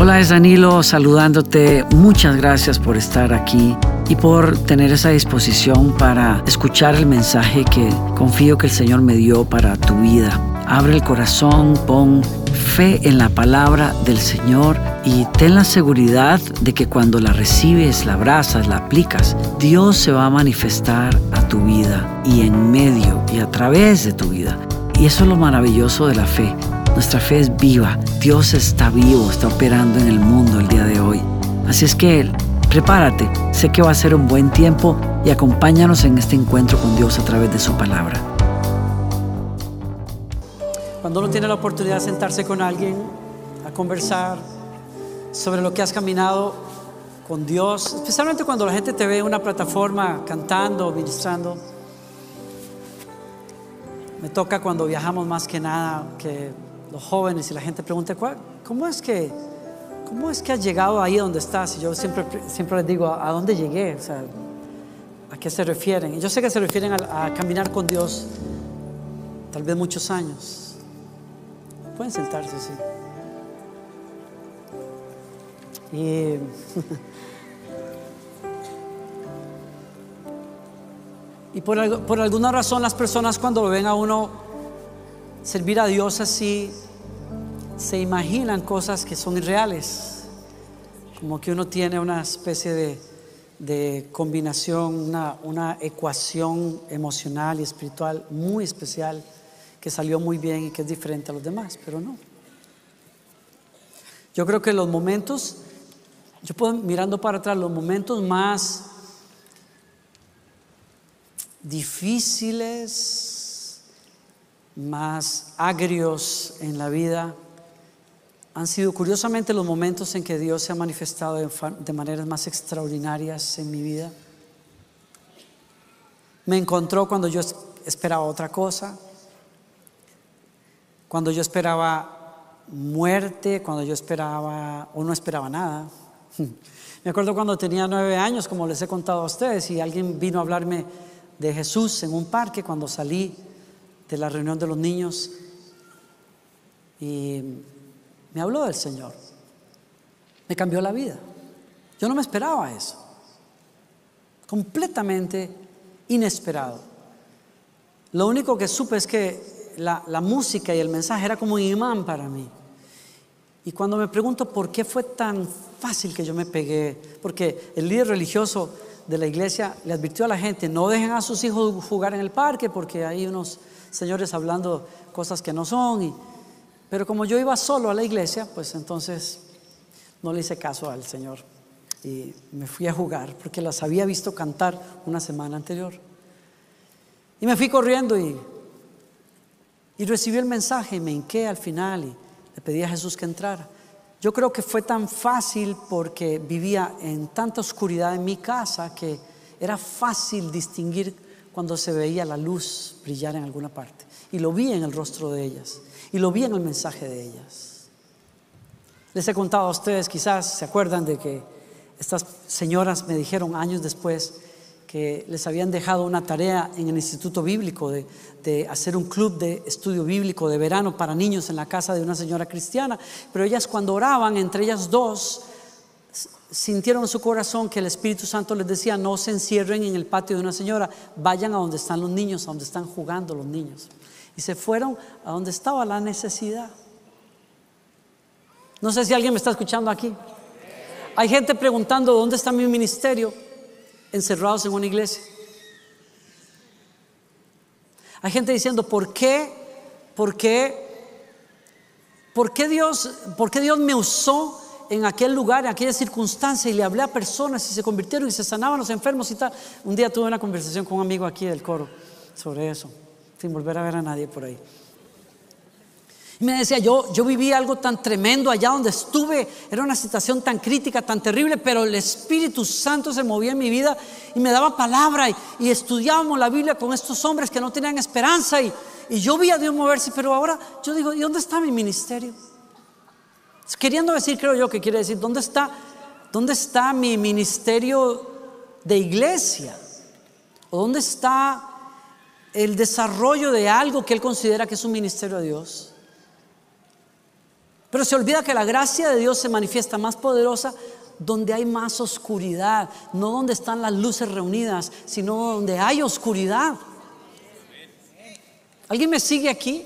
Hola, es Danilo saludándote. Muchas gracias por estar aquí y por tener esa disposición para escuchar el mensaje que confío que el Señor me dio para tu vida. Abre el corazón, pon fe en la palabra del Señor y ten la seguridad de que cuando la recibes, la abrazas, la aplicas, Dios se va a manifestar a tu vida y en medio y a través de tu vida. Y eso es lo maravilloso de la fe nuestra fe es viva. Dios está vivo, está operando en el mundo el día de hoy. Así es que prepárate. Sé que va a ser un buen tiempo y acompáñanos en este encuentro con Dios a través de su palabra. Cuando uno tiene la oportunidad de sentarse con alguien a conversar sobre lo que has caminado con Dios, especialmente cuando la gente te ve en una plataforma cantando, ministrando. Me toca cuando viajamos más que nada que los jóvenes y la gente pregunta, ¿cómo es que, cómo es que has llegado ahí donde estás? Y yo siempre, siempre les digo, ¿a dónde llegué? O sea, ¿a qué se refieren? Y yo sé que se refieren a, caminar con Dios tal vez muchos años. Pueden sentarse, sí. Y Y por, por, alguna razón las personas cuando lo ven a uno servir a Dios así, se imaginan cosas que son irreales, como que uno tiene una especie de, combinación, una, una ecuación emocional y espiritual muy especial que salió muy bien y que es diferente a los demás, pero no. Yo creo que los momentos, yo puedo mirando para atrás, los momentos más difíciles, más agrios en la vida han sido curiosamente los momentos en que Dios se ha manifestado de, maneras más extraordinarias en mi vida. Me encontró cuando yo esperaba otra cosa, cuando yo esperaba muerte, cuando yo esperaba o no esperaba nada. Me acuerdo cuando tenía nueve años, como les he contado a ustedes, y alguien vino a hablarme de Jesús en un parque cuando salí de la reunión de los niños y me habló del Señor. Me cambió la vida. Yo no me esperaba eso. Completamente inesperado. Lo único que supe es que la, la, música y el mensaje era como un imán para mí. Y cuando me pregunto por qué fue tan fácil que yo me pegué, porque el líder religioso de la iglesia le advirtió a la gente, no dejen a sus hijos jugar en el parque porque hay unos señores hablando cosas que no son. Pero como yo iba solo a la iglesia, pues entonces no le hice caso al Señor y me fui a jugar porque las había visto cantar una semana anterior. Y me fui corriendo y, y recibí el mensaje y me hinqué al final y le pedí a Jesús que entrara. Yo creo que fue tan fácil porque vivía en tanta oscuridad en mi casa que era fácil distinguir cuando se veía la luz brillar en alguna parte. Y lo vi en el rostro de ellas. Y lo vi en el mensaje de ellas. Les he contado a ustedes, quizás se acuerdan de que estas señoras me dijeron años después que les habían dejado una tarea en el Instituto Bíblico de, de, hacer un club de estudio bíblico de verano para niños en la casa de una señora cristiana, pero ellas cuando oraban, entre ellas dos, sintieron en su corazón que el Espíritu Santo les decía, no se encierren en el patio de una señora, vayan a donde están los niños, a donde están jugando los niños. Y se fueron a donde estaba la necesidad. No sé si alguien me está escuchando aquí. Hay gente preguntando, ¿dónde está mi ministerio? Encerrados en una iglesia. Hay gente diciendo, ¿por qué? ¿Por qué? ¿Por qué Dios, por qué Dios me usó en aquel lugar, en aquella circunstancia, y le hablé a personas y se convirtieron y se sanaban los enfermos y tal. Un día tuve una conversación con un amigo aquí del coro sobre eso, sin volver a ver a nadie por ahí. Y me decía, yo, yo viví algo tan tremendo allá donde estuve, era una situación tan crítica, tan terrible, pero el Espíritu Santo se movía en mi vida y me daba palabra y, y estudiábamos la Biblia con estos hombres que no tenían esperanza y, y yo vi a Dios moverse, pero ahora yo digo, ¿y dónde está mi ministerio? Queriendo decir, creo yo que quiere decir, ¿dónde está, dónde está mi ministerio de iglesia? ¿O dónde está el desarrollo de algo que él considera que es un ministerio de Dios? Pero se olvida que la gracia de Dios se manifiesta más poderosa donde hay más oscuridad, no donde están las luces reunidas, sino donde hay oscuridad. ¿Alguien me sigue aquí?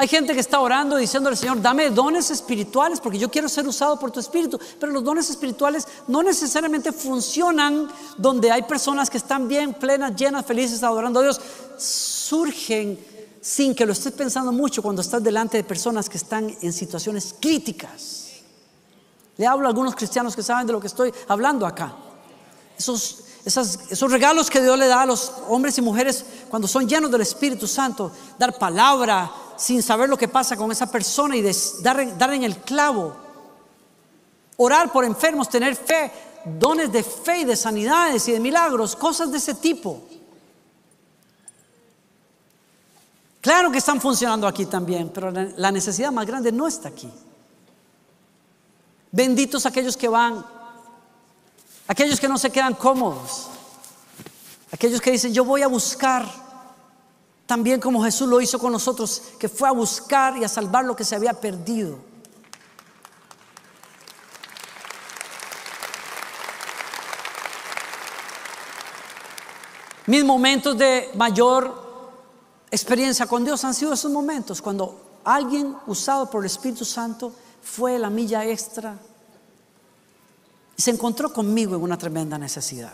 Hay gente que está orando diciendo al Señor, dame dones espirituales porque yo quiero ser usado por tu espíritu. Pero los dones espirituales no necesariamente funcionan donde hay personas que están bien, plenas, llenas, felices, adorando a Dios. Surgen sin que lo estés pensando mucho cuando estás delante de personas que están en situaciones críticas. Le hablo a algunos cristianos que saben de lo que estoy hablando acá. Esos, esos regalos que Dios le da a los hombres y mujeres cuando son llenos del Espíritu Santo, dar palabra, sin saber lo que pasa con esa persona y dar, dar en el clavo. Orar por enfermos, tener fe, dones de fe y de sanidades y de milagros, cosas de ese tipo. Claro que están funcionando aquí también, pero la necesidad más grande no está aquí. Benditos aquellos que van, aquellos que no se quedan cómodos, aquellos que dicen, yo voy a buscar también como Jesús lo hizo con nosotros, que fue a buscar y a salvar lo que se había perdido. Mis momentos de mayor experiencia con Dios han sido esos momentos, cuando alguien usado por el Espíritu Santo fue la milla extra y se encontró conmigo en una tremenda necesidad.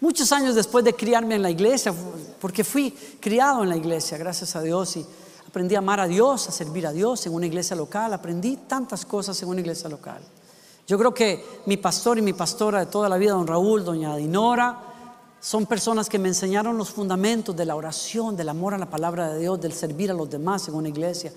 Muchos años después de criarme en la iglesia, porque fui criado en la iglesia, gracias a Dios, y aprendí a amar a Dios, a servir a Dios en una iglesia local, aprendí tantas cosas en una iglesia local. Yo creo que mi pastor y mi pastora de toda la vida, don Raúl, doña Dinora, son personas que me enseñaron los fundamentos de la oración, del amor a la palabra de Dios, del servir a los demás en una iglesia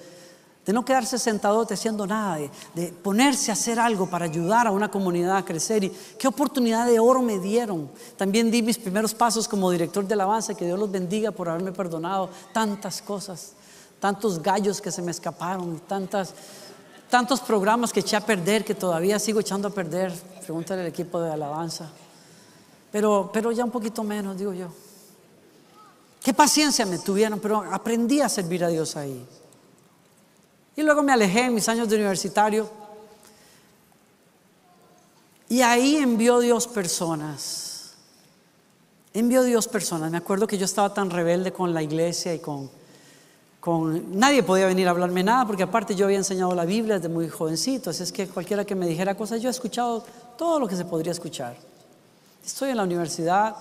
de no quedarse sentado haciendo nada, de, ponerse a hacer algo para ayudar a una comunidad a crecer. Y qué oportunidad de oro me dieron. También di mis primeros pasos como director de alabanza, que Dios los bendiga por haberme perdonado tantas cosas, tantos gallos que se me escaparon, tantas, tantos programas que eché a perder, que todavía sigo echando a perder. Pregúntale al equipo de alabanza. Pero, pero ya un poquito menos, digo yo. Qué paciencia me tuvieron, pero aprendí a servir a Dios ahí. Y luego me alejé en mis años de universitario. Y ahí envió Dios personas. Envió Dios personas. Me acuerdo que yo estaba tan rebelde con la iglesia y con, con... Nadie podía venir a hablarme nada porque aparte yo había enseñado la Biblia desde muy jovencito. Así es que cualquiera que me dijera cosas, yo he escuchado todo lo que se podría escuchar. Estoy en la universidad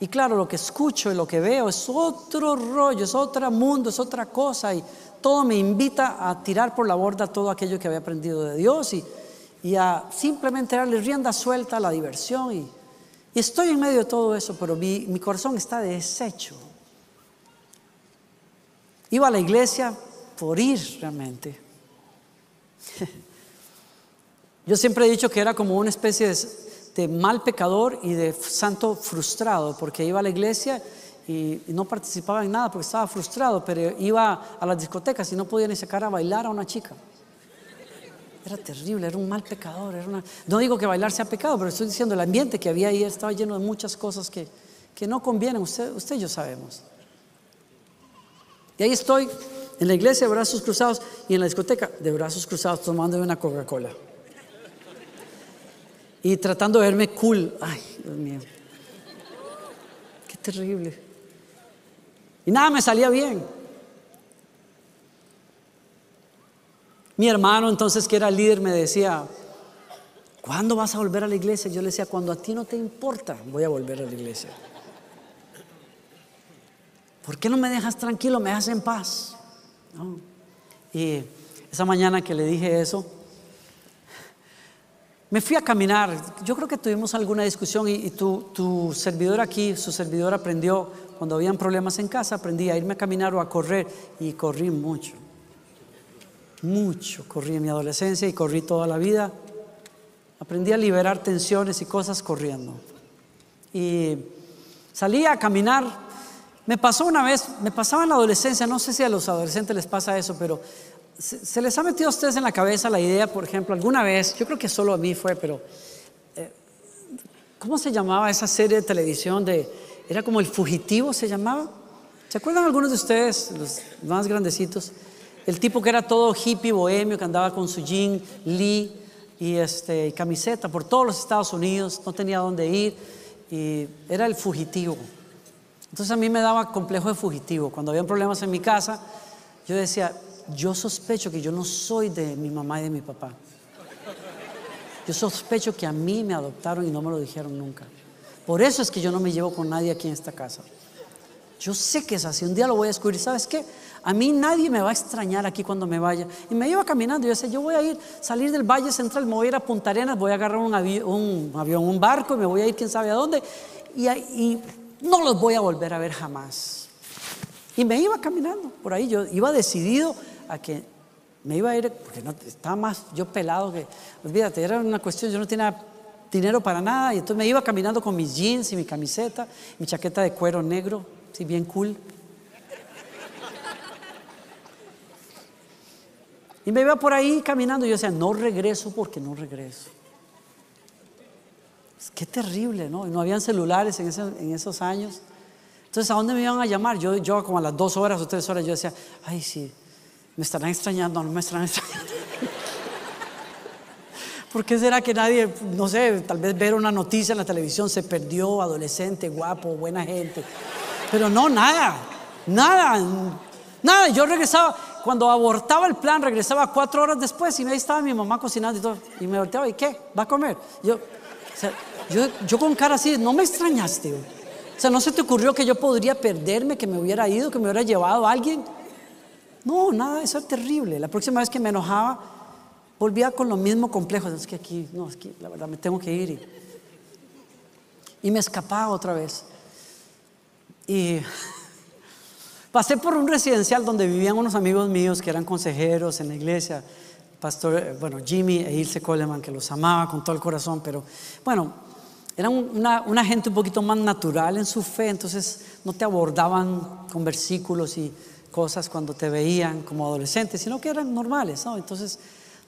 y claro, lo que escucho y lo que veo es otro rollo, es otro mundo, es otra cosa. Y todo me invita a tirar por la borda todo aquello que había aprendido de Dios y, a simplemente darle rienda suelta a la diversión. Y, estoy en medio de todo eso, pero mi, corazón está deshecho. Iba a la iglesia por ir realmente. Yo siempre he dicho que era como una especie de, mal pecador y de santo frustrado, porque iba a la iglesia y, no participaba en nada porque estaba frustrado, pero iba a las discotecas y no podía ni sacar a bailar a una chica. Era terrible, era un mal pecador. No digo que bailar sea pecado, pero estoy diciendo el ambiente que había ahí estaba lleno de muchas cosas que, que no convienen. Usted, usted y yo sabemos. Y ahí estoy en la iglesia de brazos cruzados y en la discoteca de brazos cruzados tomando una Coca-Cola. Y tratando de verme cool. Ay, Dios mío. Qué terrible. Y nada me salía bien. Mi hermano entonces, que era líder, me decía, ¿cuándo vas a volver a la iglesia? Yo le decía, cuando a ti no te importa, voy a volver a la iglesia. ¿Por qué no me dejas tranquilo, me dejas en paz? Y esa mañana que le dije eso, me fui a caminar. Yo creo que tuvimos alguna discusión y, tu servidor aquí, su servidor aprendió cuando habían problemas en casa, aprendí a irme a caminar o a correr y corrí mucho. Mucho corrí en mi adolescencia y corrí toda la vida. Aprendí a liberar tensiones y cosas corriendo. Y salí a caminar. Me pasó una vez, me pasaba en la adolescencia, no sé si a los adolescentes les pasa eso, pero se, les ha metido a ustedes en la cabeza la idea, por ejemplo, alguna vez, yo creo que solo a mí fue, pero eh, ¿cómo se llamaba esa serie de televisión de era como el fugitivo se llamaba. ¿Se acuerdan algunos de ustedes, los más grandecitos? El tipo que era todo hippie, bohemio, que andaba con su jean, Lee y este, camiseta por todos los Estados Unidos, no tenía dónde ir y era el fugitivo. Entonces a mí me daba complejo de fugitivo. Cuando había problemas en mi casa, yo decía, yo sospecho que yo no soy de mi mamá y de mi papá. Yo sospecho que a mí me adoptaron y no me lo dijeron nunca. Por eso es que yo no me llevo con nadie aquí en esta casa. Yo sé que es así. Un día lo voy a descubrir. ¿Sabes qué? A mí nadie me va a extrañar aquí cuando me vaya. Y me iba caminando. Yo decía, yo voy a ir, salir del Valle Central, me voy a ir a Punta Arenas, voy a agarrar un, avión, un barco y me voy a ir quién sabe a dónde. Y, y no los voy a volver a ver jamás. Y me iba caminando por ahí. Yo iba decidido a que me iba a ir, porque no, estaba más yo pelado que, olvídate, era una cuestión, yo no tenía dinero para nada, y entonces me iba caminando con mis jeans y mi camiseta, mi chaqueta de cuero negro, sí, bien cool. Y me iba por ahí caminando y yo decía, no regreso porque no regreso. Qué terrible, ¿no? No habían celulares en, en, esos años. Entonces, ¿a dónde me iban a llamar? Yo, yo como a las dos horas o tres horas, yo decía, ay, sí, me estarán extrañando, no me estarán extrañando. ¿Por qué será que nadie, no sé, tal vez ver una noticia en la televisión, se perdió, adolescente, guapo, buena gente? Pero no, nada, nada, nada. Yo regresaba, cuando abortaba el plan, regresaba cuatro horas después y ahí estaba mi mamá cocinando y todo. Y me volteaba, ¿y qué? ¿Va a comer? Yo, yo, yo con cara así, no me extrañaste. O sea, ¿no se te ocurrió que yo podría perderme, que me hubiera ido, que me hubiera llevado a alguien? No, nada, eso es terrible. La próxima vez que me enojaba, volvía con lo mismo complejo. Es que aquí, no, es que la verdad me tengo que ir. Y, me escapaba otra vez. Y pasé por un residencial donde vivían unos amigos míos que eran consejeros en la iglesia. Pastor, bueno, Jimmy e Ilse Coleman, que los amaba con todo el corazón, pero bueno, eran una, una gente un poquito más natural en su fe, entonces no te abordaban con versículos y cosas cuando te veían como adolescente, sino que eran normales, ¿no? Entonces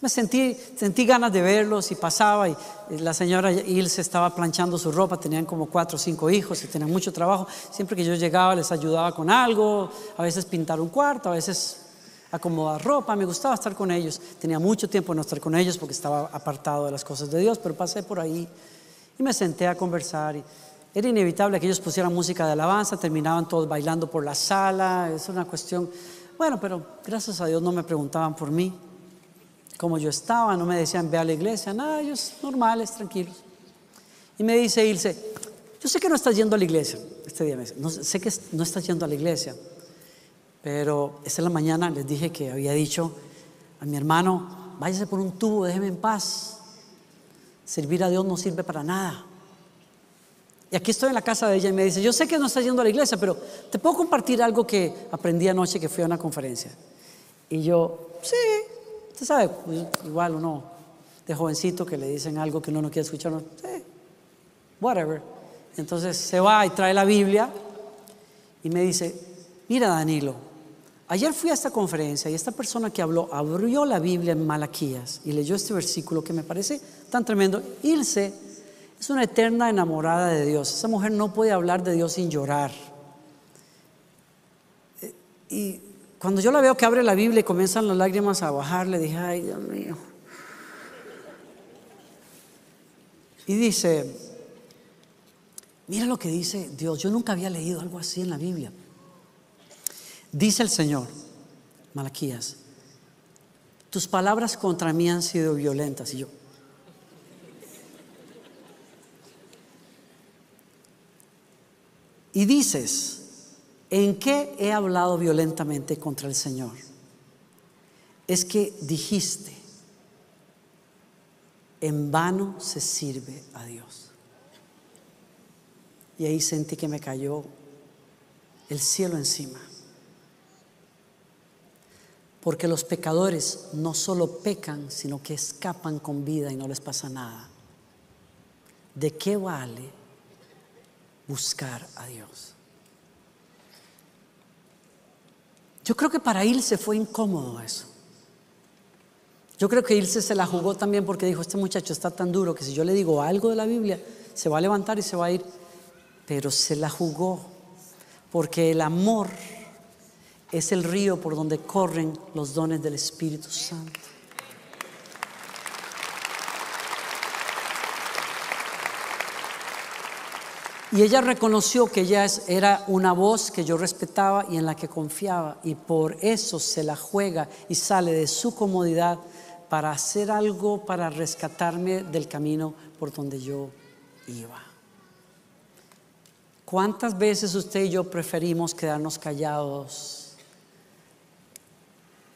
me sentí, sentí ganas de verlos y pasaba y la señora Ilse estaba planchando su ropa, tenían como cuatro o cinco hijos y tenían mucho trabajo. Siempre que yo llegaba les ayudaba con algo, a veces pintar un cuarto, a veces acomodar ropa, me gustaba estar con ellos. Tenía mucho tiempo no estar con ellos porque estaba apartado de las cosas de Dios, pero pasé por ahí y me senté a conversar y era inevitable que ellos pusieran música de alabanza, terminaban todos bailando por la sala, es una cuestión, bueno, pero gracias a Dios no me preguntaban por mí, cómo yo estaba, no me decían ve a la iglesia, nada, ellos normales, tranquilos. Y me dice Ilse, yo sé que no estás yendo a la iglesia, este día me dice, no, sé que no estás yendo a la iglesia, pero esta la mañana les dije que había dicho a mi hermano, váyase por un tubo, déjeme en paz, servir a Dios no sirve para nada. Y aquí estoy en la casa de ella y me dice, yo sé que no estás yendo a la iglesia, pero te puedo compartir algo que aprendí anoche que fui a una conferencia. Y yo, sí, usted sabe, pues, igual uno de jovencito que le dicen algo que uno no quiere escuchar, no, sí, whatever. Entonces se va y trae la Biblia y me dice, mira Danilo, ayer fui a esta conferencia y esta persona que habló abrió la Biblia en Malaquías y leyó este versículo que me parece tan tremendo. Ilse es una eterna enamorada de Dios. Esa mujer no puede hablar de Dios sin llorar. Eh, y cuando yo la veo que abre la Biblia y comienzan las lágrimas a bajar, le dije, ay Dios mío. Y dice, mira lo que dice Dios, yo nunca había leído algo así en la Biblia. Dice el Señor, Malaquías, tus palabras contra mí han sido violentas. Y yo, y dices, ¿en qué he hablado violentamente contra el Señor? Es que dijiste, en vano se sirve a Dios. Y ahí sentí que me cayó el cielo encima. Porque los pecadores no solo pecan, sino que escapan con vida y no les pasa nada. ¿De qué vale buscar a Dios. Yo creo que para Ilse fue incómodo eso. Yo creo que Ilse se la jugó también porque dijo, este muchacho está tan duro que si yo le digo algo de la Biblia, se va a levantar y se va a ir. Pero se la jugó porque el amor es el río por donde corren los dones del Espíritu Santo. Y ella reconoció que ella era una voz que yo respetaba y en la que confiaba. Y por eso se la juega y sale de su comodidad para hacer algo para rescatarme del camino por donde yo iba. ¿Cuántas veces usted y yo preferimos quedarnos callados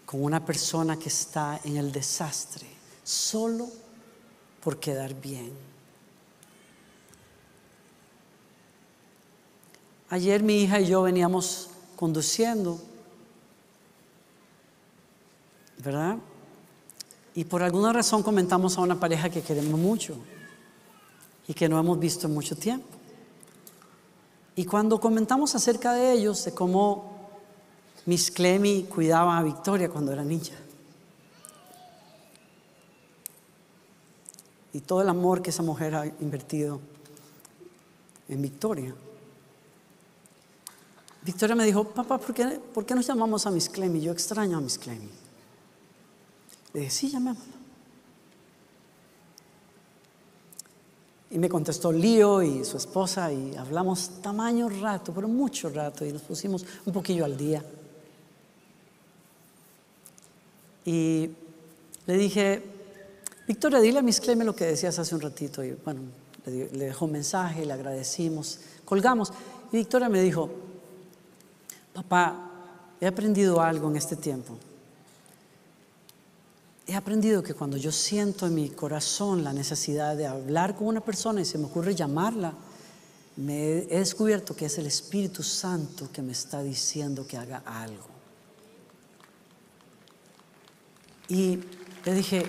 con una persona que está en el desastre solo por quedar bien? Ayer mi hija y yo veníamos conduciendo, ¿verdad? Y por alguna razón comentamos a una pareja que queremos mucho y que no hemos visto en mucho tiempo. Y cuando comentamos acerca de ellos, de cómo Miss Clemi cuidaba a Victoria cuando era niña, y todo el amor que esa mujer ha invertido en Victoria. Victoria me dijo, papá, ¿por qué, ¿por qué nos llamamos a Miss Clemi? Yo extraño a Miss Clemi. Le dije, sí, llamémosla. Y me contestó Lío y su esposa y hablamos tamaño rato, pero mucho rato y nos pusimos un poquillo al día. Y le dije, Victoria, dile a Miss Cleme lo que decías hace un ratito. Y bueno, le, le dejó un mensaje, le agradecimos, colgamos. Y Victoria me dijo, papá, he aprendido algo en este tiempo he aprendido que cuando yo siento en mi corazón la necesidad de hablar con una persona y se me ocurre llamarla, he descubierto que es el Espíritu Santo que me está diciendo que haga algo. Y le dije,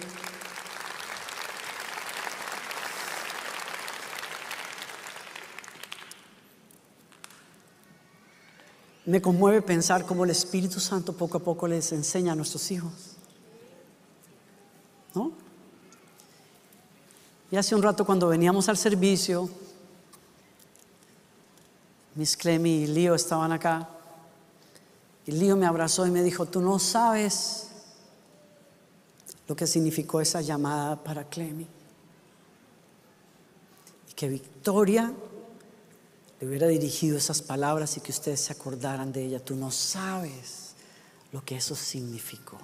me conmueve pensar cómo el Espíritu Santo poco a poco les enseña a nuestros hijos ¿no? Y hace un rato cuando veníamos al servicio, Miss Clemi y Lío estaban acá. Y Lío me abrazó y me dijo, tú no sabes lo que significó esa llamada para Clemi. Y que Victoria le hubiera dirigido esas palabras y que ustedes se acordaran de ella. Tú no sabes lo que eso significó.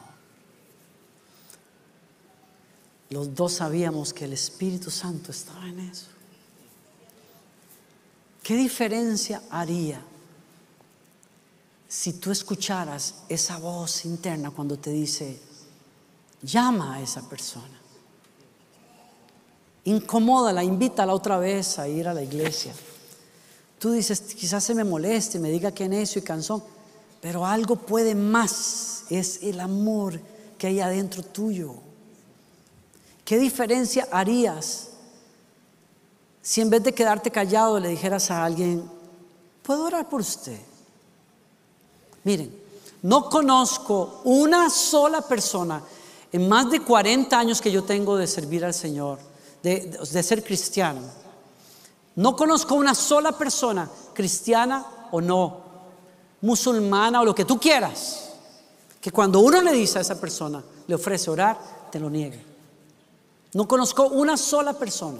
Los dos sabíamos que el Espíritu Santo estaba en eso. ¿Qué diferencia haría si tú escucharas esa voz interna cuando te dice, llama a esa persona? Incomódala, invítala otra vez a ir a la iglesia. Tú dices, quizás se me moleste, me diga que necio y cansón, pero algo puede más, es el amor que hay adentro tuyo. ¿Qué diferencia harías si en vez de quedarte callado le dijeras a alguien, ¿puedo orar por usted? Miren, no conozco una sola persona en más de 40 años que yo tengo de servir al Señor, de, de ser cristiano. No conozco una sola persona, cristiana o no, musulmana o lo que tú quieras, que cuando uno le dice a esa persona, le ofrece orar, te lo niegue. No conozco una sola persona.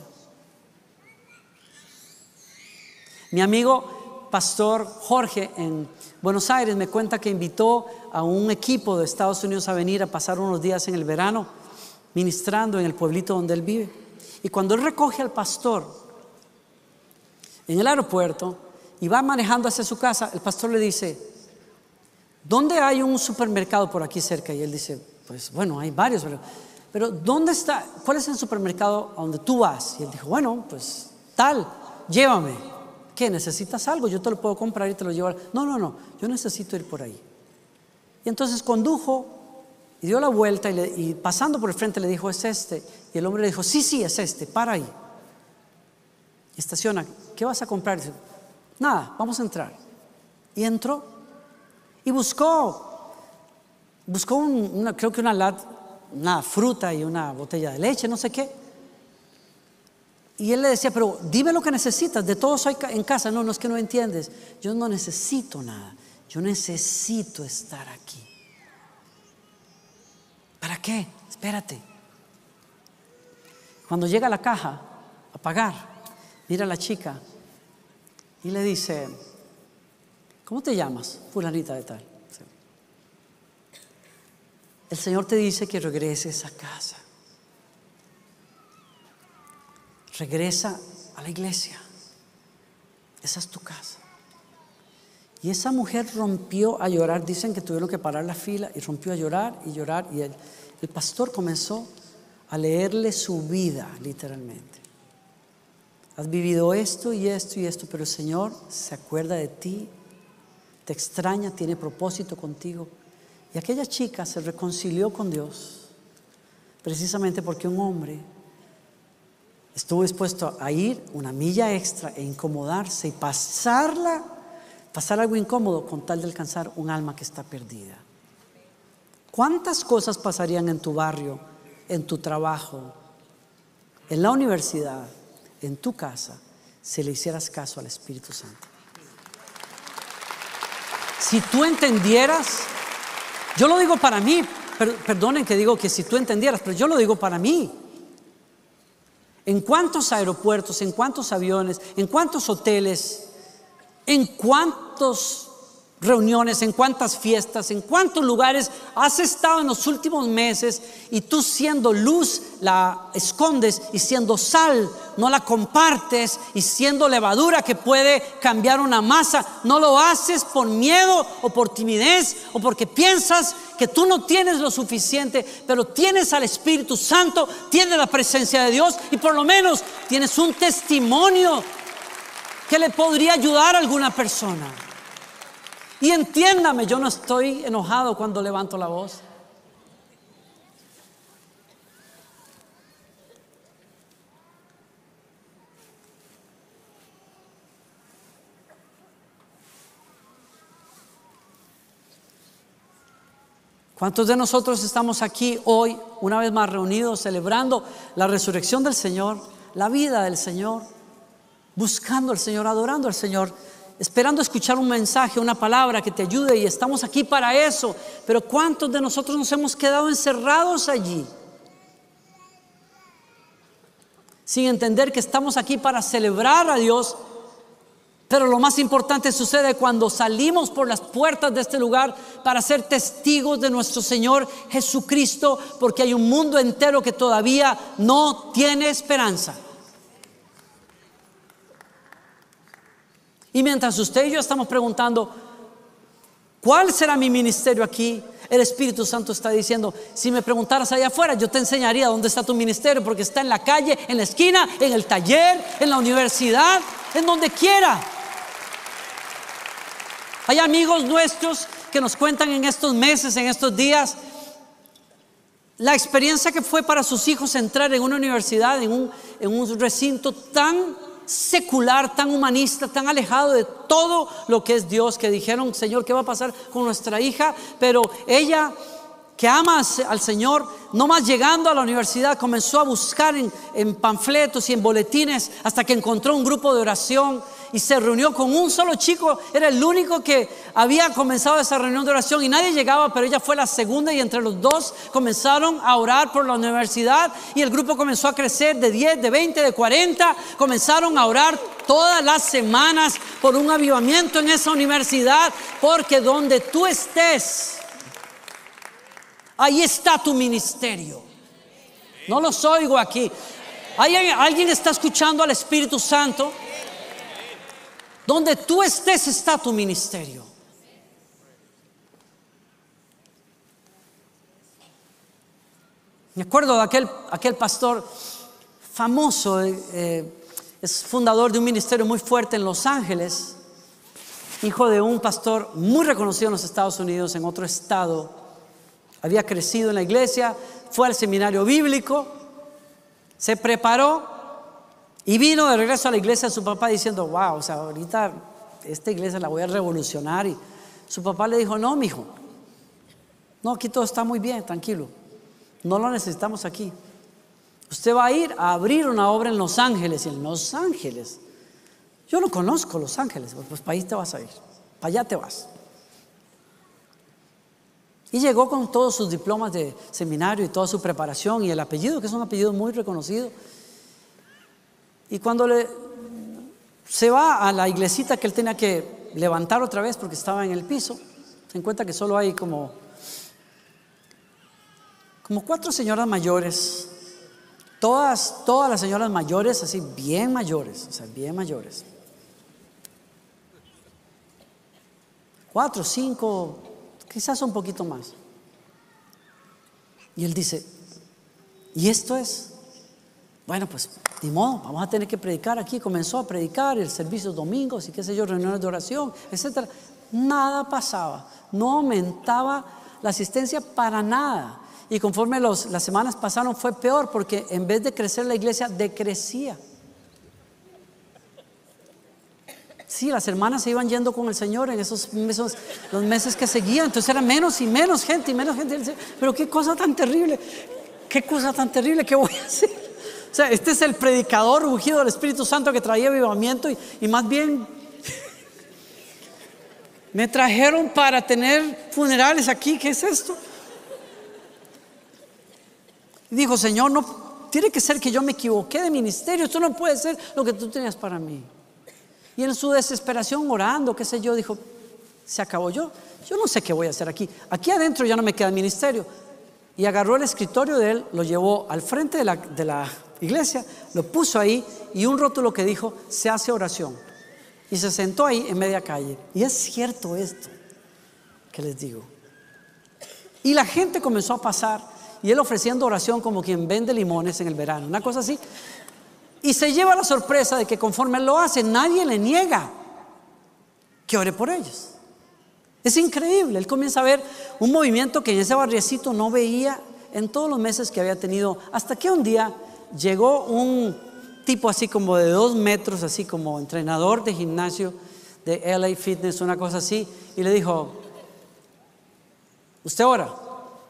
Mi amigo pastor Jorge en Buenos Aires me cuenta que invitó a un equipo de Estados Unidos a venir a pasar unos días en el verano ministrando en el pueblito donde él vive. Y cuando él recoge al pastor en el aeropuerto y va manejando hacia su casa, el pastor le dice, ¿dónde hay un supermercado por aquí cerca? Y él dice, pues bueno, hay varios, pero ¿dónde está? ¿Cuál es el supermercado a donde tú vas? Y él dijo, bueno, pues tal, llévame. ¿Qué? ¿Necesitas algo? Yo te lo puedo comprar y te lo llevo. No, no, no, yo necesito ir por ahí. Y entonces condujo y dio la vuelta y, pasando por el frente le dijo, es este. Y el hombre le dijo, sí, sí, es este, para ahí. Estaciona, ¿qué vas a comprar? dice, nada, vamos a entrar. Y entró y buscó, buscó una, creo que una lat, una fruta y una botella de leche, no sé qué. Y él le decía, pero dime lo que necesitas, de todo soy en casa. No, no es que no entiendes, yo no necesito nada. yo necesito estar aquí. ¿Para qué? Espérate. Cuando llega a la caja a pagar, mira a la chica y le dice, ¿cómo te llamas? Fulanita de tal. El Señor te dice que regreses a casa. Regresa a la iglesia. Esa es tu casa. Y esa mujer rompió a llorar. Dicen que tuvieron que parar la fila y rompió a llorar y llorar. Y el, el pastor comenzó a leerle su vida, literalmente. Has vivido esto y esto y esto, pero el Señor se acuerda de ti, te extraña, tiene propósito contigo. Y aquella chica se reconcilió con Dios precisamente porque un hombre estuvo dispuesto a ir una milla extra e incomodarse y pasarla, pasar algo incómodo con tal de alcanzar un alma que está perdida. ¿Cuántas cosas pasarían en tu barrio, en tu trabajo, en la universidad, en tu casa, si le hicieras caso al Espíritu Santo? Si tú entendieras, yo lo digo para mí, perdonen que digo que si tú entendieras, pero yo lo digo para mí. ¿En cuántos aeropuertos, en cuántos aviones, en cuántos hoteles, en cuántos reuniones, en cuántas fiestas, en cuántos lugares has estado en los últimos meses y tú siendo luz la escondes y siendo sal no la compartes y siendo levadura que puede cambiar una masa, no lo haces por miedo o por timidez o porque piensas que tú no tienes lo suficiente, pero tienes al Espíritu Santo, tienes la presencia de Dios y por lo menos tienes un testimonio que le podría ayudar a alguna persona. Y entiéndame, yo no estoy enojado cuando levanto la voz. ¿Cuántos de nosotros estamos aquí hoy, una vez más reunidos, celebrando la resurrección del Señor, la vida del Señor, buscando al Señor, adorando al Señor? Esperando escuchar un mensaje, una palabra que te ayude y estamos aquí para eso. Pero ¿cuántos de nosotros nos hemos quedado encerrados allí? Sin entender que estamos aquí para celebrar a Dios. Pero lo más importante sucede cuando salimos por las puertas de este lugar para ser testigos de nuestro Señor Jesucristo, porque hay un mundo entero que todavía no tiene esperanza. Y mientras usted y yo estamos preguntando, ¿cuál será mi ministerio aquí? El Espíritu Santo está diciendo, si me preguntaras allá afuera, yo te enseñaría dónde está tu ministerio, porque está en la calle, en la esquina, en el taller, en la universidad, en donde quiera. Hay amigos nuestros que nos cuentan en estos meses, en estos días, la experiencia que fue para sus hijos entrar en una universidad, en un, en un recinto tan secular, tan humanista, tan alejado de todo lo que es Dios, que dijeron, Señor, ¿qué va a pasar con nuestra hija? Pero ella que ama al Señor, no más llegando a la universidad, comenzó a buscar en, en, panfletos y en boletines hasta que encontró un grupo de oración y se reunió con un solo chico. Era el único que había comenzado esa reunión de oración y nadie llegaba, pero ella fue la segunda y entre los dos comenzaron a orar por la universidad y el grupo comenzó a crecer de 10, de 20, de 40. Comenzaron a orar todas las semanas por un avivamiento en esa universidad, porque donde tú estés, ahí está tu ministerio. No los oigo aquí. ¿Alguien está escuchando al Espíritu Santo? Donde tú estés está tu ministerio. Me acuerdo de aquel, aquel pastor famoso, eh, eh, es fundador de un ministerio muy fuerte en Los Ángeles, hijo de un pastor muy reconocido en los Estados Unidos, en otro estado. Había crecido en la iglesia, fue al seminario bíblico, se preparó y vino de regreso a la iglesia su papá diciendo, wow, o sea, ahorita esta iglesia la voy a revolucionar. Y su papá le dijo, no, mijo, no, aquí todo está muy bien, tranquilo. No lo necesitamos aquí. Usted va a ir a abrir una obra en Los Ángeles. Y en Los Ángeles, yo no conozco Los Ángeles, pues para ahí te vas a ir, para allá te vas. Y llegó con todos sus diplomas de seminario y toda su preparación y el apellido, que es un apellido muy reconocido. Y cuando le, se va a la iglesita que él tenía que levantar otra vez porque estaba en el piso, se encuentra que solo hay como, como cuatro señoras mayores, todas, todas las señoras mayores, así bien mayores, o sea, bien mayores. Cuatro, cinco, quizás un poquito más. Y él dice, ¿y esto es? Bueno, pues ni modo, vamos a tener que predicar aquí. Comenzó a predicar el servicio domingos y qué sé yo, reuniones de oración, etcétera. Nada pasaba, no aumentaba la asistencia para nada. Y conforme las semanas pasaron fue peor porque en vez de crecer la iglesia decrecía. Sí, las hermanas se iban yendo con el Señor en esos meses, los meses que seguían. Entonces era menos y menos gente y menos gente. Pero qué cosa tan terrible, qué cosa tan terrible que voy a hacer. Sea, este es el predicador ungido del Espíritu Santo que traía avivamiento y, más bien me trajeron para tener funerales aquí. ¿Qué es esto? dijo, Señor, no tiene que ser que yo me equivoqué de ministerio. Esto no puede ser lo que tú tenías para mí. Y en su desesperación, orando, qué sé yo, dijo, se acabó yo. Yo no sé qué voy a hacer aquí. Aquí adentro ya no me queda ministerio. Y agarró el escritorio de él, lo llevó al frente de la, de la iglesia, lo puso ahí y un rótulo que dijo, se hace oración. Y se sentó ahí en media calle. Y es cierto esto que les digo. Y la gente comenzó a pasar y él ofreciendo oración como quien vende limones en el verano, una cosa así. Y se lleva la sorpresa de que conforme él lo hace, nadie le niega que ore por ellos. Es increíble, él comienza a ver un movimiento que en ese barriecito no veía en todos los meses que había tenido, hasta que un día llegó un tipo así como de dos metros, así como entrenador de gimnasio de LA Fitness, una cosa así, y le dijo, ¿usted ora?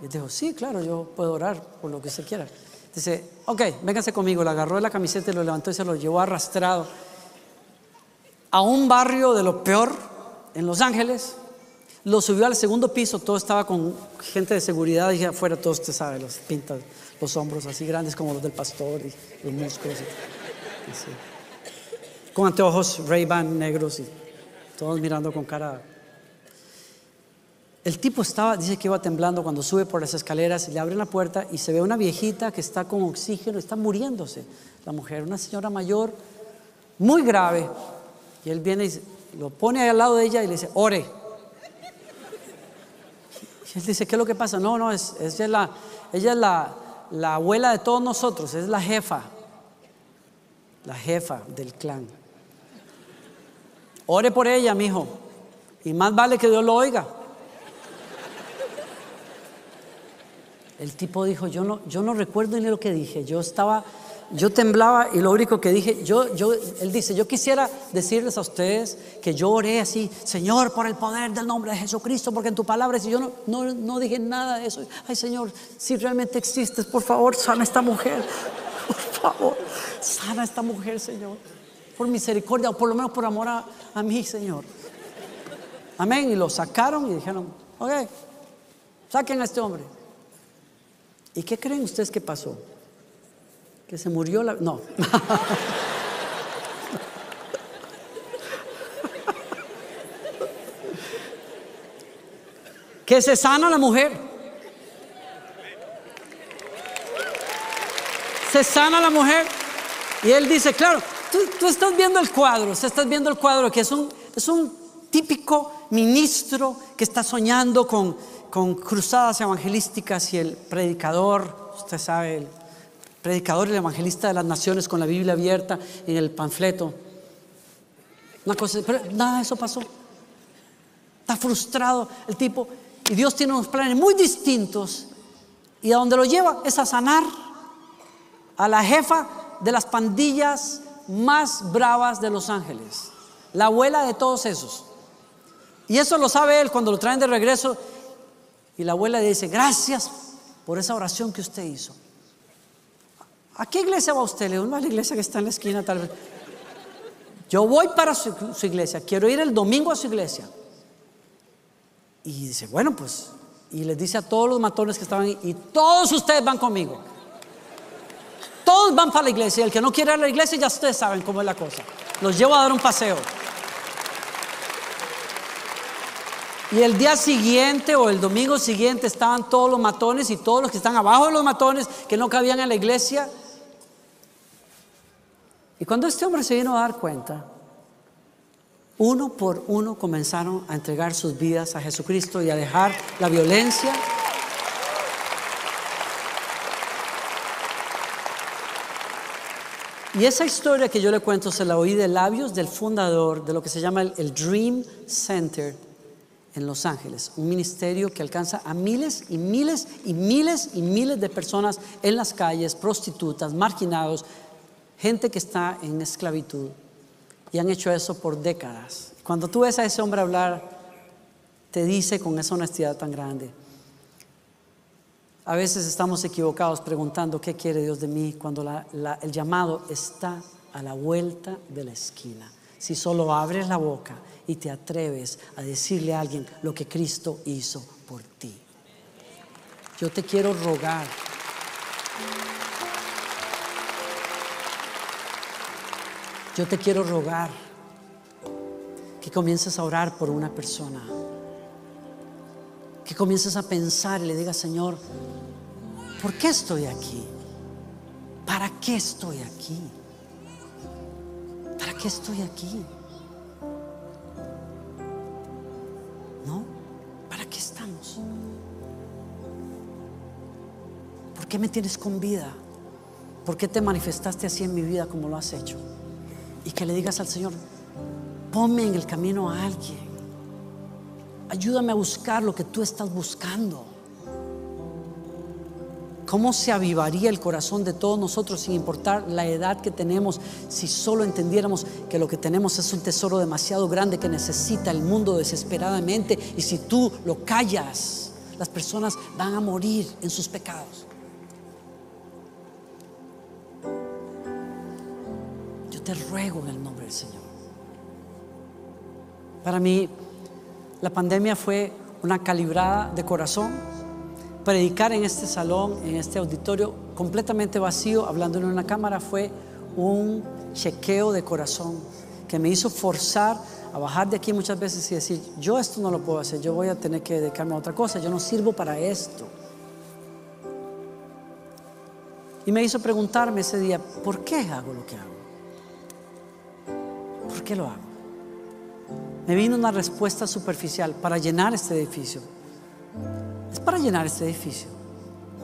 Y dijo, sí, claro, yo puedo orar por lo que usted quiera. Dice, ok, véngase conmigo. Le agarró la camiseta lo levantó y se lo llevó arrastrado a un barrio de lo peor en Los Ángeles. Lo subió al segundo piso, todo estaba con gente de seguridad y afuera todo usted sabe, los pintas, los hombros así grandes como los del pastor y los músculos. Con anteojos Ray-Ban negros y todos mirando con cara el tipo estaba, dice que iba temblando cuando sube por las escaleras, le abren la puerta y se ve una viejita que está con oxígeno, está muriéndose. La mujer, una señora mayor, muy grave. Y él viene y lo pone ahí al lado de ella y le dice, ore. Y él dice, ¿qué es lo que pasa? No, no, es, ella es, la, ella es la, la abuela de todos nosotros, es la jefa, la jefa del clan. Ore por ella, mi hijo. Y más vale que Dios lo oiga. El tipo dijo, yo no, yo no recuerdo ni lo que dije, yo estaba, yo temblaba y lo único que dije, yo, yo, él dice, yo quisiera decirles a ustedes que yo oré así, Señor, por el poder del nombre de Jesucristo, porque en tu palabra, si yo no, no, no dije nada de eso, ay Señor, si realmente existes, por favor, sana esta mujer, por favor, sana esta mujer, Señor, por misericordia, o por lo menos por amor a, a mí, Señor. Amén, y lo sacaron y dijeron, ok, saquen a este hombre. ¿Y qué creen ustedes que pasó? Que se murió la... No. que se sana la mujer. Se sana la mujer. Y él dice, claro, tú, estás viendo el cuadro, estás viendo el cuadro que es un, es un típico ministro que está soñando con con cruzadas evangelísticas y el predicador, usted sabe, el predicador y el evangelista de las naciones con la Biblia abierta en el panfleto. Una cosa, pero nada de eso pasó. Está frustrado el tipo y Dios tiene unos planes muy distintos y a donde lo lleva es a sanar a la jefa de las pandillas más bravas de Los Ángeles, la abuela de todos esos. Y eso lo sabe él cuando lo traen de regreso y la abuela le dice, gracias por esa oración que usted hizo. ¿A qué iglesia va usted? Le digo, a la iglesia que está en la esquina tal vez. Yo voy para su, iglesia, quiero ir el domingo a su iglesia. Y dice, bueno, pues y les dice a todos los matones que estaban ahí, y todos ustedes van conmigo. Todos van para la iglesia. El que no quiere ir a la iglesia, ya ustedes saben cómo es la cosa. Los llevo a dar un paseo. Y el día siguiente o el domingo siguiente estaban todos los matones y todos los que están abajo de los matones que no cabían en la iglesia. Y cuando este hombre se vino a dar cuenta, uno por uno comenzaron a entregar sus vidas a Jesucristo y a dejar la violencia. Y esa historia que yo le cuento se la oí de labios del fundador de lo que se llama el, Dream Center en Los Ángeles, un ministerio que alcanza a miles y miles y miles y miles de personas en las calles, prostitutas, marginados, gente que está en esclavitud. Y han hecho eso por décadas. Cuando tú ves a ese hombre hablar, te dice con esa honestidad tan grande. A veces estamos equivocados preguntando qué quiere Dios de mí cuando el llamado está a la vuelta de la esquina. Si solo abres la boca y te atreves a decirle a alguien lo que Cristo hizo por ti. Yo te quiero rogar. Yo te quiero rogar que comiences a orar por una persona. Que comiences a pensar y le digas, Señor, ¿por qué estoy aquí? ¿Para qué estoy aquí? ¿Para qué estoy aquí? ¿No? ¿Para qué estamos? ¿Por qué me tienes con vida? ¿Por qué te manifestaste así en mi vida como lo has hecho? Y que le digas al Señor, ponme en el camino a alguien. Ayúdame a buscar lo que tú estás buscando. ¿Cómo se avivaría el corazón de todos nosotros sin importar la edad que tenemos si solo entendiéramos que lo que tenemos es un tesoro demasiado grande que necesita el mundo desesperadamente y si tú lo callas, las personas van a morir en sus pecados? Te ruego en el nombre del Señor. Para mí, la pandemia fue una calibrada de corazón predicar en este salón, en este auditorio completamente vacío, hablando en una cámara, fue un chequeo de corazón que me hizo forzar a bajar de aquí muchas veces y decir, yo esto no lo puedo hacer, yo voy a tener que dedicarme a otra cosa, yo no sirvo para esto. Y me hizo preguntarme ese día, ¿por qué hago lo que hago? ¿Por qué lo hago? Me vino una respuesta superficial para llenar este edificio es para llenar este edificio.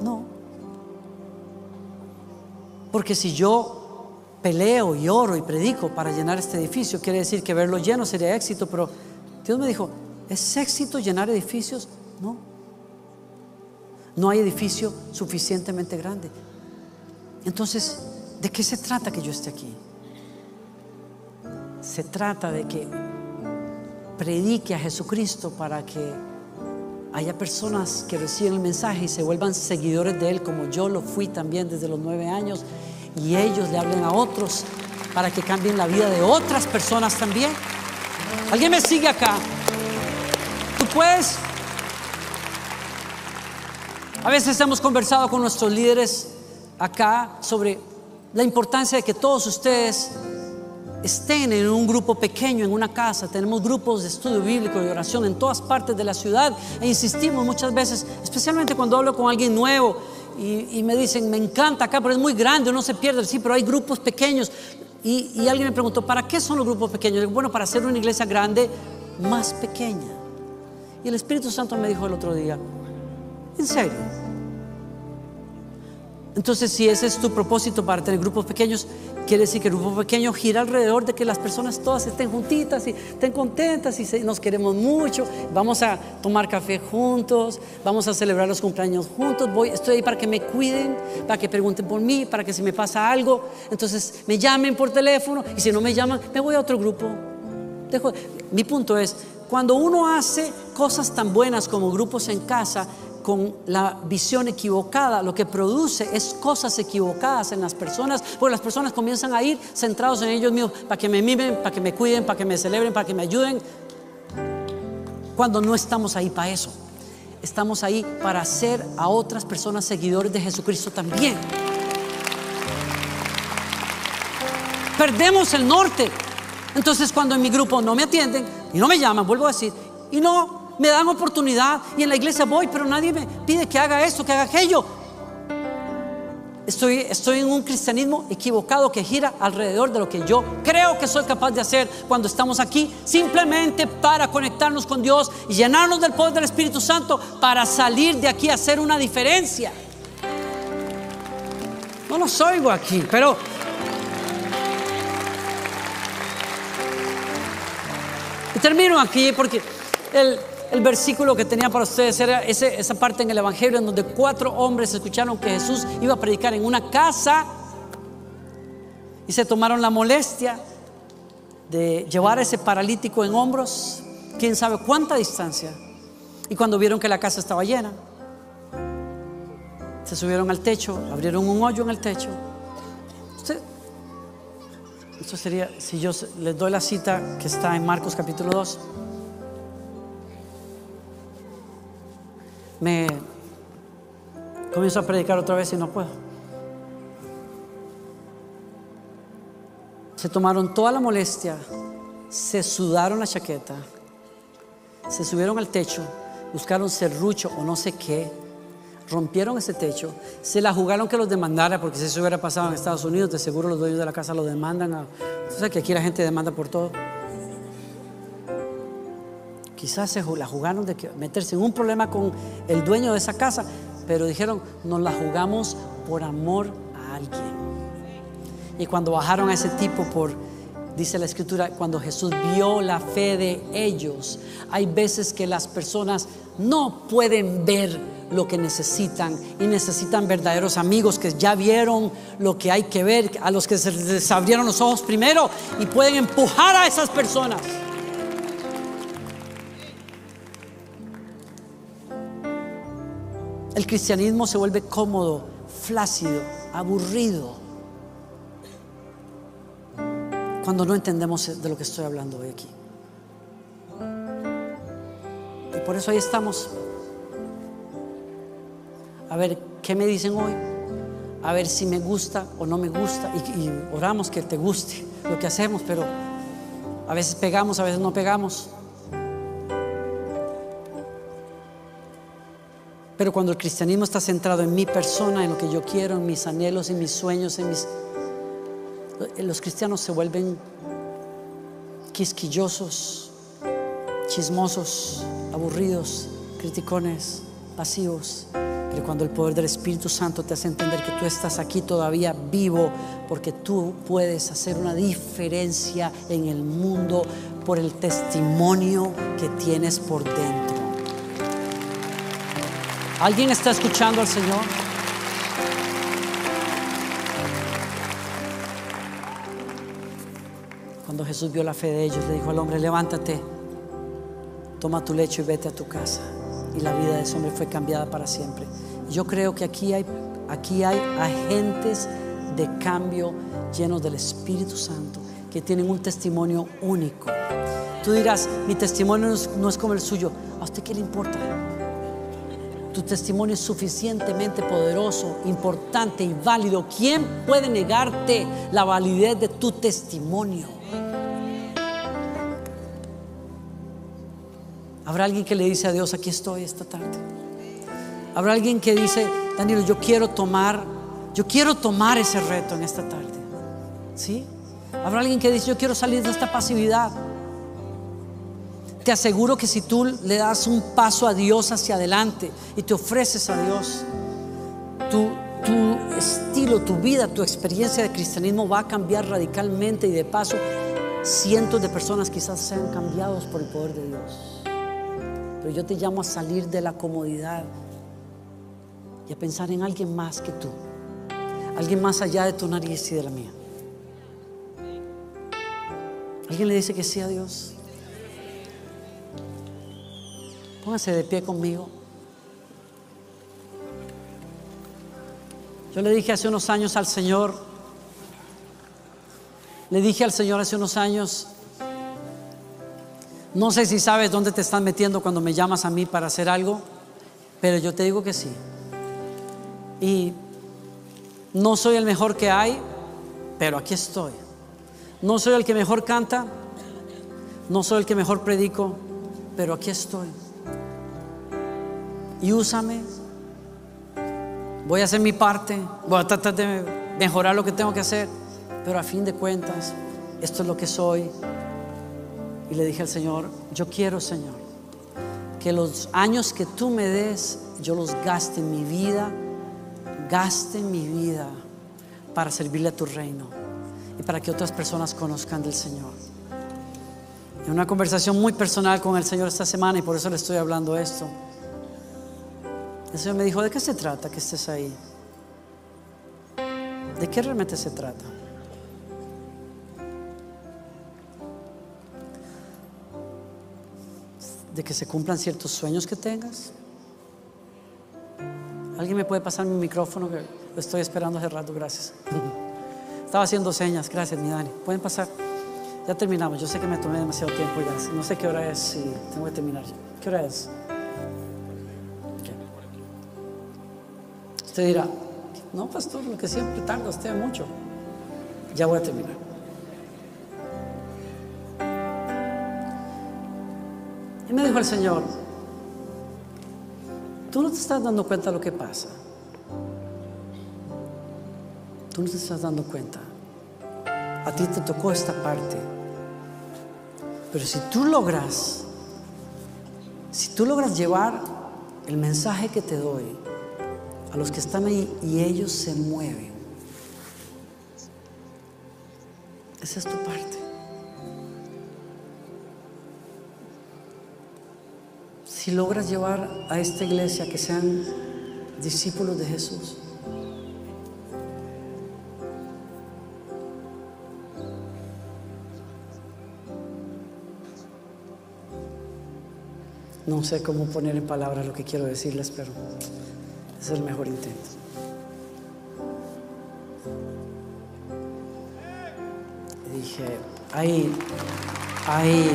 No. Porque si yo peleo y oro y predico para llenar este edificio, quiere decir que verlo lleno sería éxito, pero Dios me dijo, ¿es éxito llenar edificios? No. No hay edificio suficientemente grande. Entonces, ¿de qué se trata que yo esté aquí? Se trata de que predique a Jesucristo para que haya personas que reciben el mensaje y se vuelvan seguidores de Él, como yo lo fui también desde los nueve años, y ellos le hablen a otros para que cambien la vida de otras personas también. ¿Alguien me sigue acá? Tú puedes. A veces hemos conversado con nuestros líderes acá sobre la importancia de que todos ustedes estén en un grupo pequeño, en una casa. Tenemos grupos de estudio bíblico y oración en todas partes de la ciudad e insistimos muchas veces, especialmente cuando hablo con alguien nuevo y, me dicen, me encanta acá, pero es muy grande, uno se pierde. Sí, pero hay grupos pequeños. Y, alguien me preguntó, ¿para qué son los grupos pequeños? bueno, para hacer una iglesia grande, más pequeña. Y el Espíritu Santo me dijo el otro día, ¿en serio? Entonces, si ese es tu propósito para tener grupos pequeños, quiere decir que el grupo pequeño gira alrededor de que las personas todas estén juntitas y estén contentas y nos queremos mucho. Vamos a tomar café juntos, vamos a celebrar los cumpleaños juntos. Estoy ahí para que me cuiden, para que pregunten por mí, para que si me pasa algo, entonces me llamen por teléfono y si no me llaman, me voy a otro grupo. mi punto es, cuando uno hace cosas tan buenas como grupos en casa, con la visión equivocada, lo que produce es cosas equivocadas en las personas, porque las personas comienzan a ir centrados en ellos mismos para que me mimen, para que me cuiden, para que me celebren, para que me ayuden, cuando no estamos ahí para eso. estamos ahí para hacer a otras personas seguidores de Jesucristo también. Perdemos el norte. Entonces cuando en mi grupo no me atienden y no me llaman, vuelvo a decir, y no me dan oportunidad y en la iglesia voy, pero nadie me pide que haga esto, que haga aquello. Estoy, estoy en un cristianismo equivocado que gira alrededor de lo que yo creo que soy capaz de hacer cuando estamos aquí, simplemente para conectarnos con Dios y llenarnos del poder del Espíritu Santo para salir de aquí a hacer una diferencia. No los oigo aquí, pero y termino aquí porque el, el versículo que tenía para ustedes era esa parte en el Evangelio en donde cuatro hombres escucharon que Jesús iba a predicar en una casa y se tomaron la molestia de llevar a ese paralítico en hombros, quién sabe cuánta distancia. Y cuando vieron que la casa estaba llena, se subieron al techo, abrieron un hoyo en el techo. esto sería, si yo les doy la cita que está en Marcos capítulo 2. Me comienzo a predicar otra vez y no puedo. Se tomaron toda la molestia, se sudaron la chaqueta, se subieron al techo, buscaron serrucho o no sé qué, rompieron ese techo, se la jugaron que los demandara, porque si eso hubiera pasado en Estados Unidos, de seguro los dueños de la casa lo demandan. A, sabes que aquí la gente demanda por todo. Quizás se la jugaron de meterse en un problema con el dueño de esa casa, pero dijeron, nos la jugamos por amor a alguien. Y cuando bajaron a ese tipo por, dice la escritura, cuando Jesús vio la fe de ellos, hay veces que las personas no pueden ver lo que necesitan y necesitan verdaderos amigos que ya vieron lo que hay que ver, a los que se les abrieron los ojos primero y pueden empujar a esas personas. El cristianismo se vuelve cómodo, flácido, aburrido, cuando no entendemos de lo que estoy hablando hoy aquí. Y por eso ahí estamos. A ver qué me dicen hoy, a ver si me gusta o no me gusta. Y, oramos que te guste lo que hacemos, pero a veces pegamos, a veces no pegamos. Pero cuando el cristianismo está centrado en mi persona, en lo que yo quiero, en mis anhelos, en mis sueños, en mis... Los cristianos se vuelven quisquillosos, chismosos, aburridos, criticones, pasivos. Pero cuando el poder del Espíritu Santo te hace entender que tú estás aquí todavía vivo, porque tú puedes hacer una diferencia en el mundo por el testimonio que tienes por dentro. ¿Alguien está escuchando al Señor? Cuando Jesús vio la fe de ellos, le dijo al hombre, levántate, toma tu lecho y vete a tu casa. Y la vida de ese hombre fue cambiada para siempre. Yo creo que aquí hay, aquí hay agentes de cambio llenos del Espíritu Santo que tienen un testimonio único. Tú dirás, mi testimonio no es, no es como el suyo. ¿A usted qué le importa? Tu testimonio es suficientemente poderoso, importante y válido. ¿Quién puede negarte la validez de tu testimonio? Habrá alguien que le dice a Dios, aquí estoy esta tarde. Habrá alguien que dice, Danilo, yo quiero tomar, yo quiero tomar ese reto en esta tarde. ¿Sí? Habrá alguien que dice, yo quiero salir de esta pasividad. Te aseguro que si tú le das un paso a Dios hacia adelante y te ofreces a Dios, tu, estilo, tu vida, tu experiencia de cristianismo va a cambiar radicalmente y de paso cientos de personas quizás sean cambiados por el poder de Dios. Pero yo te llamo a salir de la comodidad y a pensar en alguien más que tú, alguien más allá de tu nariz y de la mía. ¿Alguien le dice que sí a Dios? Póngase de pie conmigo. Yo le dije hace unos años al Señor, le dije al Señor hace unos años, no sé si sabes dónde te están metiendo cuando me llamas a mí para hacer algo. Pero yo te digo que sí. Y no soy el mejor que hay, pero aquí estoy. No soy el que mejor canta, no soy el que mejor predico, pero aquí estoy. Y úsame. Voy a hacer mi parte, voy a tratar de mejorar lo que tengo que hacer, pero a fin de cuentas, esto es lo que soy. Y le dije al Señor, yo quiero, Señor, que los años que tú me des, yo los gaste en mi vida, gaste mi vida para servirle a tu reino y para que otras personas conozcan del Señor. En una conversación muy personal con el Señor esta semana y por eso le estoy hablando esto. El Señor me dijo, ¿de qué se trata que estés ahí? ¿De qué realmente se trata? ¿De que se cumplan ciertos sueños que tengas? ¿Alguien me puede pasar mi micrófono? Que lo estoy esperando hace rato, gracias. Estaba haciendo señas, gracias, mi Dani. ¿Pueden pasar? Ya terminamos. Yo sé que me tomé demasiado tiempo ya. No sé qué hora es. Sí, tengo que terminar. ¿Qué hora es? Usted dirá, no, pastor, lo que siempre tarda usted mucho. Ya voy a terminar. Y me dijo el Señor, tú no te estás dando cuenta de lo que pasa. Tú no te estás dando cuenta. A ti te tocó esta parte. Pero si tú logras, si tú logras llevar el mensaje que te doy a los que están ahí y ellos se mueven, esa es tu parte. Si logras llevar a esta iglesia que sean discípulos de Jesús, No sé cómo poner en palabras lo que quiero decirles, pero es el mejor intento. dije, hay, hay,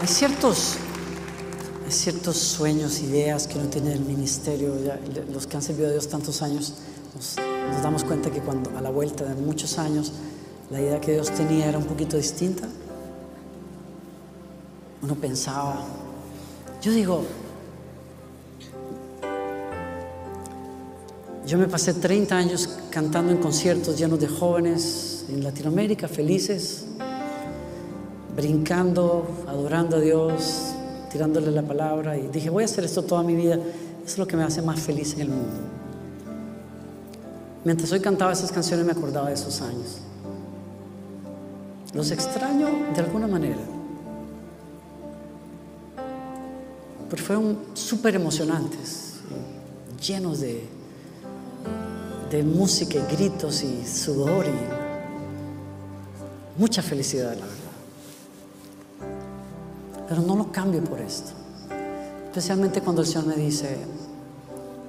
hay ciertos, hay ciertos sueños, ideas que uno tiene del ministerio, los que han servido a Dios tantos años, nos, nos damos cuenta que cuando a la vuelta de muchos años, la idea que Dios tenía era un poquito distinta uno pensaba, yo digo, yo me pasé 30 años cantando en conciertos llenos de jóvenes en Latinoamérica, felices, brincando, adorando a Dios, tirándole la palabra y dije, voy a hacer esto toda mi vida, eso es lo que me hace más feliz en el mundo. Mientras hoy cantaba esas canciones me acordaba de esos años. Los extraño de alguna manera. pero fueron súper emocionantes, llenos de, de música y gritos y sudor y mucha felicidad, la verdad. Pero no lo cambio por esto, especialmente cuando el Señor me dice,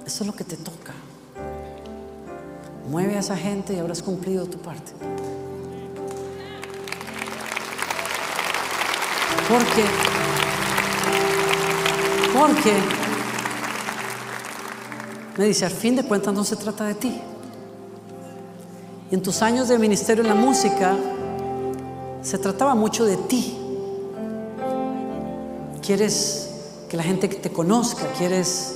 eso es lo que te toca. Mueve a esa gente y habrás cumplido tu parte. Porque porque me dice, al fin de cuentas no se trata de ti. Y en tus años de ministerio en la música se trataba mucho de ti. Quieres que la gente te conozca, quieres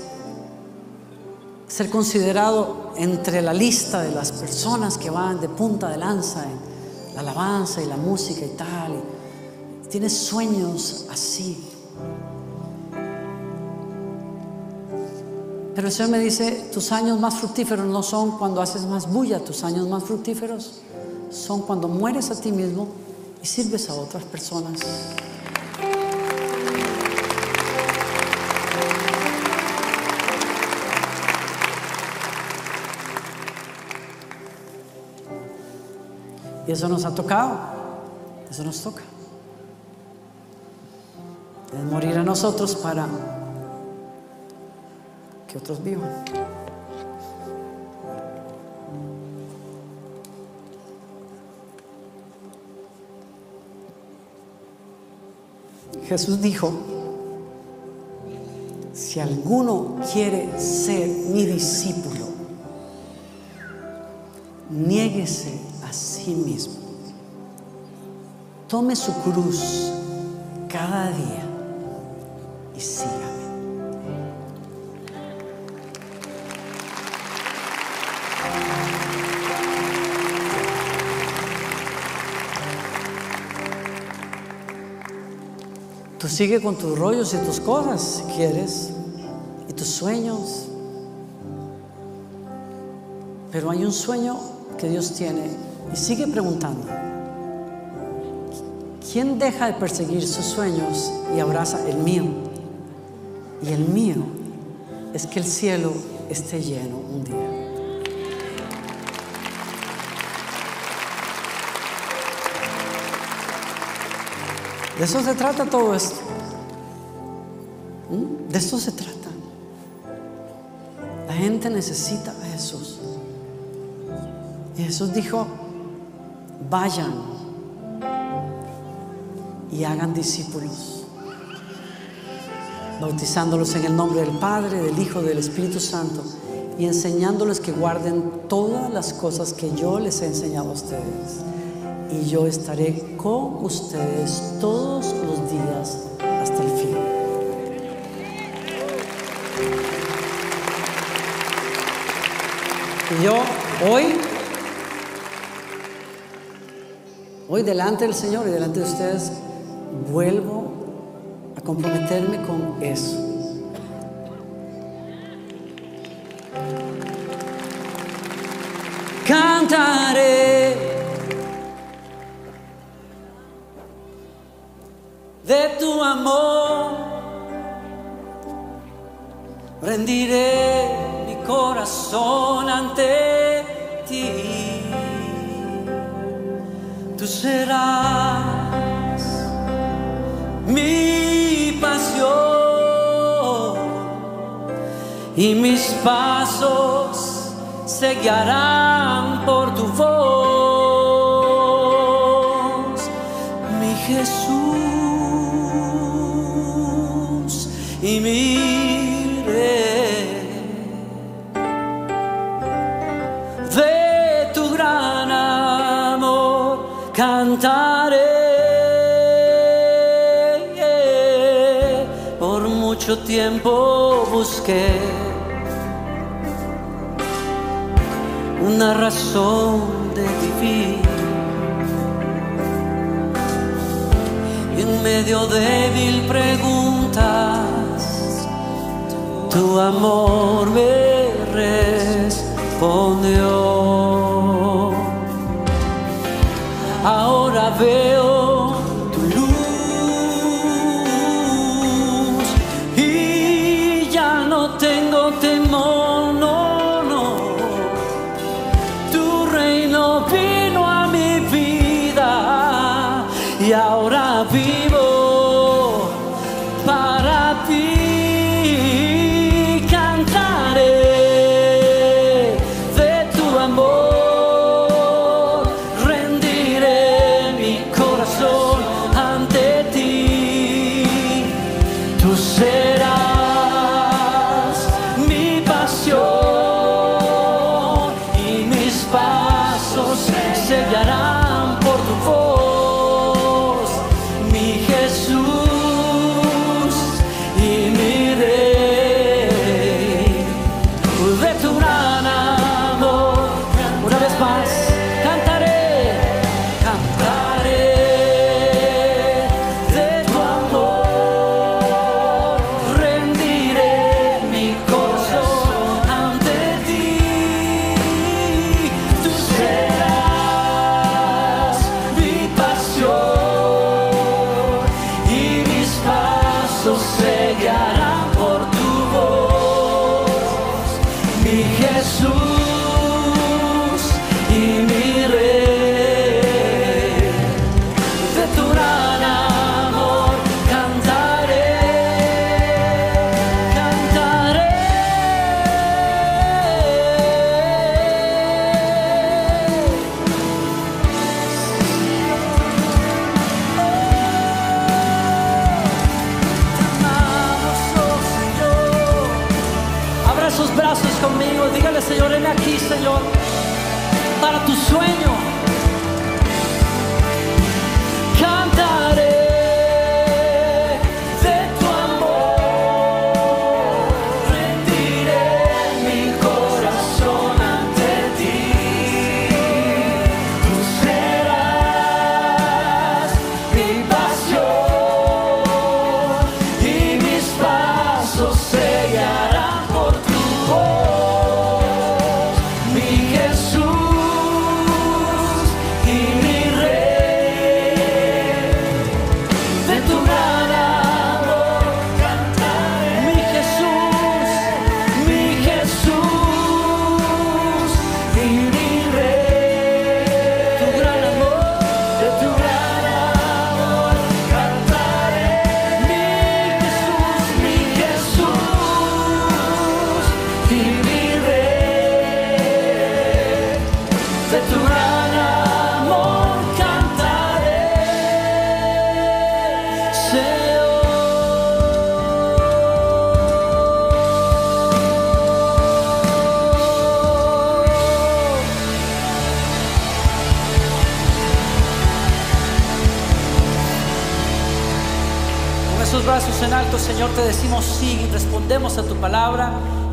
ser considerado entre la lista de las personas que van de punta de lanza en la alabanza y la música y tal. Tienes sueños así. Pero el Señor me dice, tus años más fructíferos no son cuando haces más bulla, tus años más fructíferos son cuando mueres a ti mismo y sirves a otras personas. Y eso nos ha tocado, eso nos toca. Morir a nosotros para que otros vivan. Jesús dijo si alguno quiere ser mi discípulo, niéguese a sí mismo. Tome su cruz cada día y sígame. Sigue con tus rollos y tus cosas si quieres, y tus sueños. Pero hay un sueño que Dios tiene y sigue preguntando. ¿Quién deja de perseguir sus sueños y abraza el mío? Y el mío es que el cielo esté lleno un día. De eso se trata todo esto. ¿Mm? De eso se trata. La gente necesita a Jesús. Y Jesús dijo, vayan y hagan discípulos, bautizándolos en el nombre del Padre, del Hijo, del Espíritu Santo y enseñándoles que guarden todas las cosas que yo les he enseñado a ustedes y yo estaré con ustedes todos los días hasta el fin. Y yo hoy, hoy delante del Señor y delante de ustedes, vuelvo a comprometerme con eso. Rendiré mi corazón ante ti. Tú serás mi pasión y mis pasos se guiarán por tu voz, mi Jesús y mi busqué una razón de vivir. Y en medio débil preguntas, tu amor me respondió. Ahora veo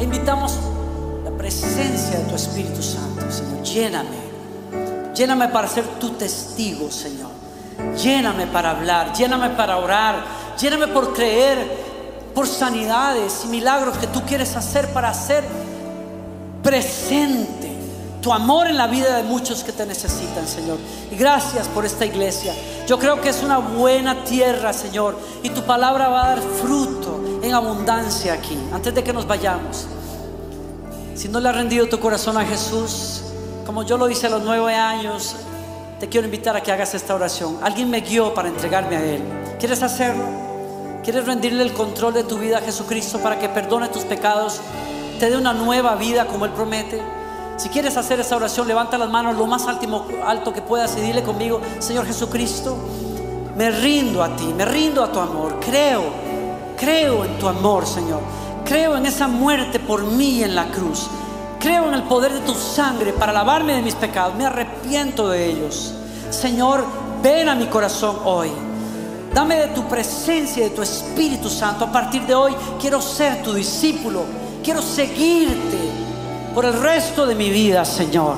invitamos la presencia de tu Espíritu Santo, Señor. Lléname. Lléname para ser tu testigo, Señor. Lléname para hablar, lléname para orar, lléname por creer, por sanidades y milagros que tú quieres hacer para hacer presente tu amor en la vida de muchos que te necesitan, Señor. Y gracias por esta iglesia. Yo creo que es una buena tierra, Señor, y tu palabra va a dar fruto en abundancia aquí. Antes de que nos vayamos, si no le has rendido tu corazón a Jesús, como yo lo hice a los nueve años, te quiero invitar a que hagas esta oración. Alguien me guió para entregarme a Él. ¿Quieres hacerlo? ¿Quieres rendirle el control de tu vida a Jesucristo para que perdone tus pecados, te dé una nueva vida como Él promete? Si quieres hacer esa oración, levanta las manos lo más alto, que puedas y dile conmigo, Señor Jesucristo, me rindo a ti, me rindo a tu amor. Creo, creo en tu amor, Señor. Creo en esa muerte por mí en la cruz. Creo en el poder de tu sangre para lavarme de mis pecados. Me arrepiento de ellos. Señor, ven a mi corazón hoy. Dame de tu presencia y de tu Espíritu Santo. A partir de hoy quiero ser tu discípulo. Quiero seguirte por el resto de mi vida, Señor.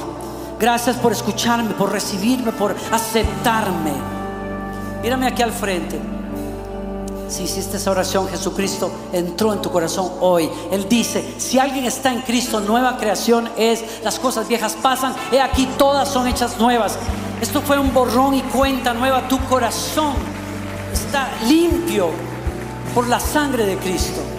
Gracias por escucharme, por recibirme, por aceptarme. Mírame aquí al frente. Si hiciste esa oración, Jesucristo entró en tu corazón hoy. Él dice, si alguien está en Cristo, nueva creación es, las cosas viejas pasan, he aquí todas son hechas nuevas. Esto fue un borrón y cuenta nueva. Tu corazón está limpio por la sangre de Cristo.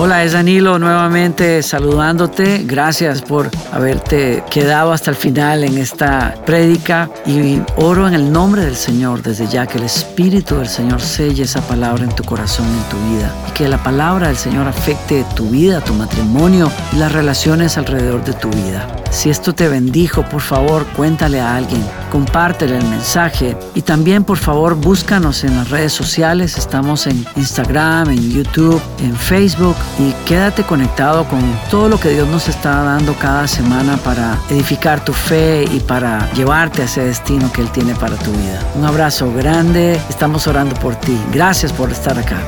Hola, es Danilo nuevamente saludándote. Gracias por haberte quedado hasta el final en esta prédica y oro en el nombre del Señor desde ya que el Espíritu del Señor selle esa palabra en tu corazón, en tu vida y que la palabra del Señor afecte tu vida, tu matrimonio y las relaciones alrededor de tu vida. Si esto te bendijo, por favor, cuéntale a alguien, compártele el mensaje y también, por favor, búscanos en las redes sociales. Estamos en Instagram, en YouTube, en Facebook y quédate conectado con todo lo que Dios nos está dando cada semana para edificar tu fe y para llevarte a ese destino que Él tiene para tu vida. Un abrazo grande, estamos orando por ti. Gracias por estar acá.